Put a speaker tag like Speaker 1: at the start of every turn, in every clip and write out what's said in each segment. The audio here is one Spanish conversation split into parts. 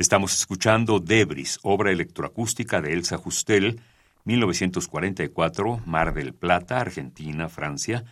Speaker 1: Estamos escuchando Debris, obra electroacústica de Elsa Justel, 1944, Mar del Plata, Argentina, Francia,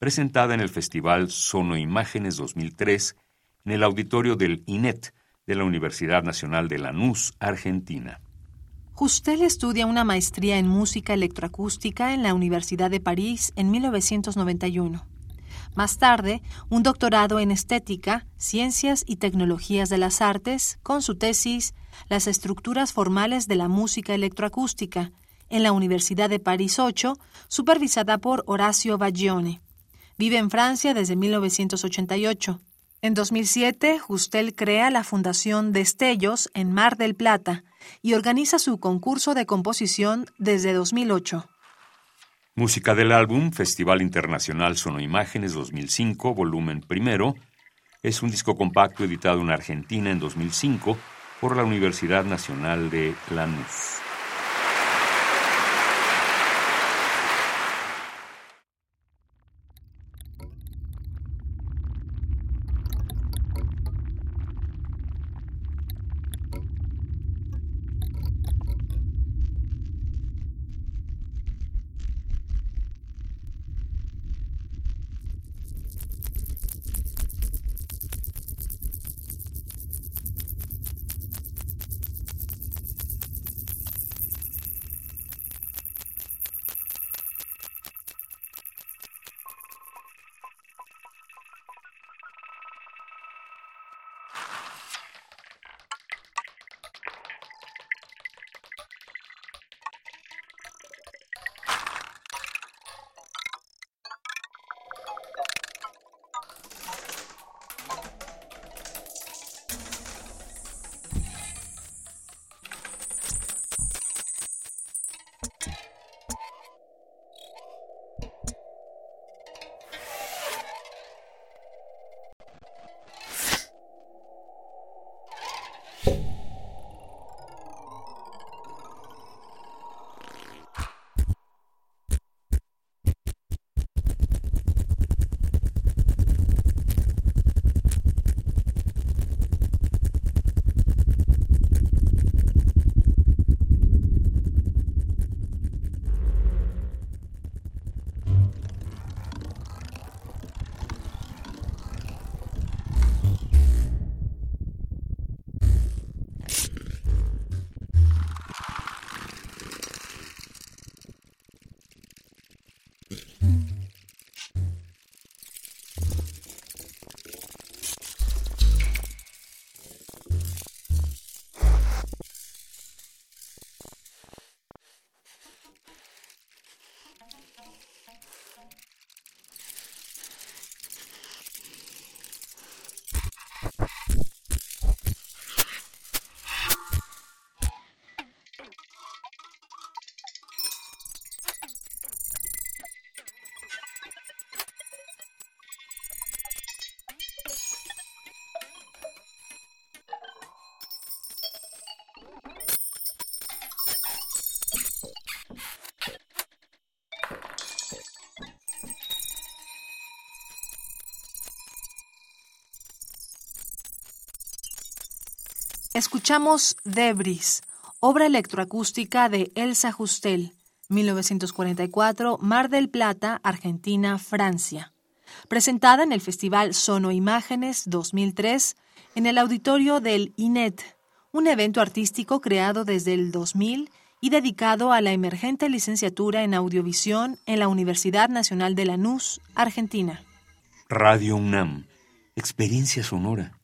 Speaker 1: presentada en el Festival Sonoimágenes 2003 en el auditorio del INET de la Universidad Nacional de Lanús, Argentina.
Speaker 2: Justel estudia una maestría en música electroacústica en la Universidad de París en 1991. Más tarde, un doctorado en estética, ciencias y tecnologías de las artes, con su tesis Las estructuras formales de la música electroacústica, en la Universidad de París 8, supervisada por Horacio Baglione. Vive en Francia desde 1988. En 2007, Justel crea la Fundación Destellos en Mar del Plata y organiza su concurso de composición desde 2008.
Speaker 1: Música del álbum Festival Internacional Sonoimágenes 2005, volumen primero, es un disco compacto editado en Argentina en 2005 por la Universidad Nacional de Lanús.
Speaker 2: Escuchamos Debris, obra electroacústica de Elsa Justel, 1944, Mar del Plata, Argentina, Francia. Presentada en el Festival Sonoimágenes 2003 en el auditorio del INET, un evento artístico creado desde el 2000 y dedicado a la emergente licenciatura en audiovisión en la Universidad Nacional de Lanús, Argentina.
Speaker 1: Radio UNAM, experiencia sonora.